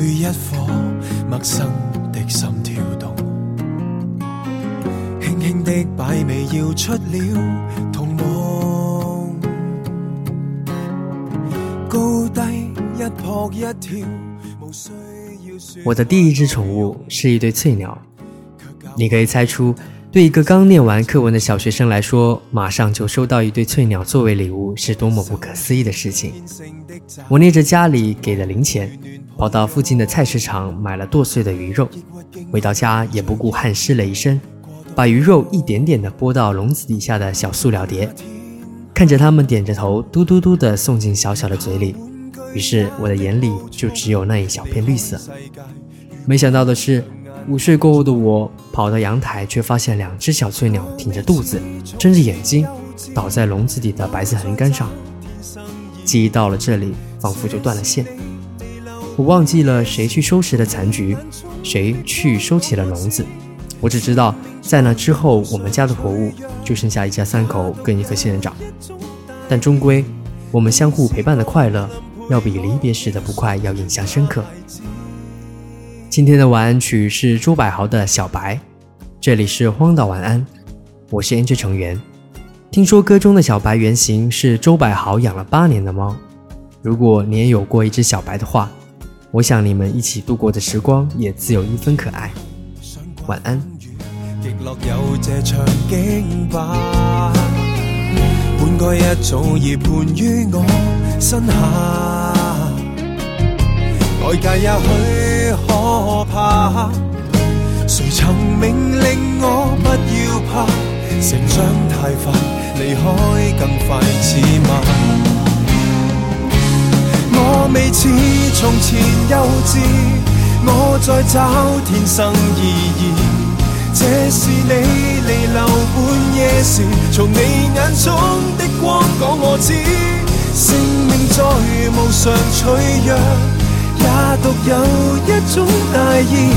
里一颗陌生的心跳动，轻轻的摆尾要出了童梦，高低一扑一跳，无需要说。我的第一只宠物是一对翠鸟，你可以猜出对一个刚念完课文的小学生来说，马上就收到一对翠鸟作为礼物，是多么不可思议的事情！我捏着家里给的零钱，跑到附近的菜市场买了剁碎的鱼肉，回到家也不顾汗湿了一身，把鱼肉一点点地拨到笼子底下的小塑料碟，看着它们点着头，嘟嘟嘟地送进小小的嘴里。于是我的眼里就只有那一小片绿色。没想到的是。午睡过后，的我跑到阳台，却发现两只小翠鸟挺着肚子，睁着眼睛，倒在笼子里的白色横杆上。记忆到了这里，仿佛就断了线。我忘记了谁去收拾的残局，谁去收起了笼子。我只知道，在那之后，我们家的活物就剩下一家三口跟一颗仙人掌。但终归，我们相互陪伴的快乐，要比离别时的不快要印象深刻。今天的晚安曲是朱百豪的《小白》，这里是荒岛晚安，我是 NG 成员。听说歌中的小白原型是周百豪养了八年的猫，如果你也有过一只小白的话，我想你们一起度过的时光也自有一分可爱。晚安。我怕，谁曾命令我不要怕？成长太快，离开更快，似慢。我未似从前幼稚，我在找天生意义。这是你离留半夜时，从你眼中的光讲我知，生命在无常脆弱。也獨有一種大意，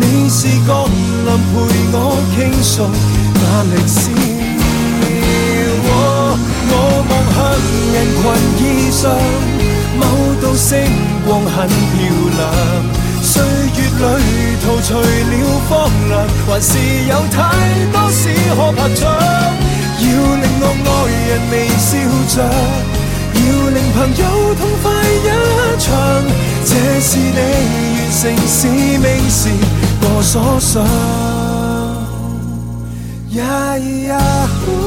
你是降临陪我傾诉那历史。我我望向人群衣裳，某度星光很漂亮。歲月旅途除了荒凉，還是有太多事可拍掌，要令我愛人微笑着。要令朋友痛快一场，这是你完成使命时我所想。呀 a h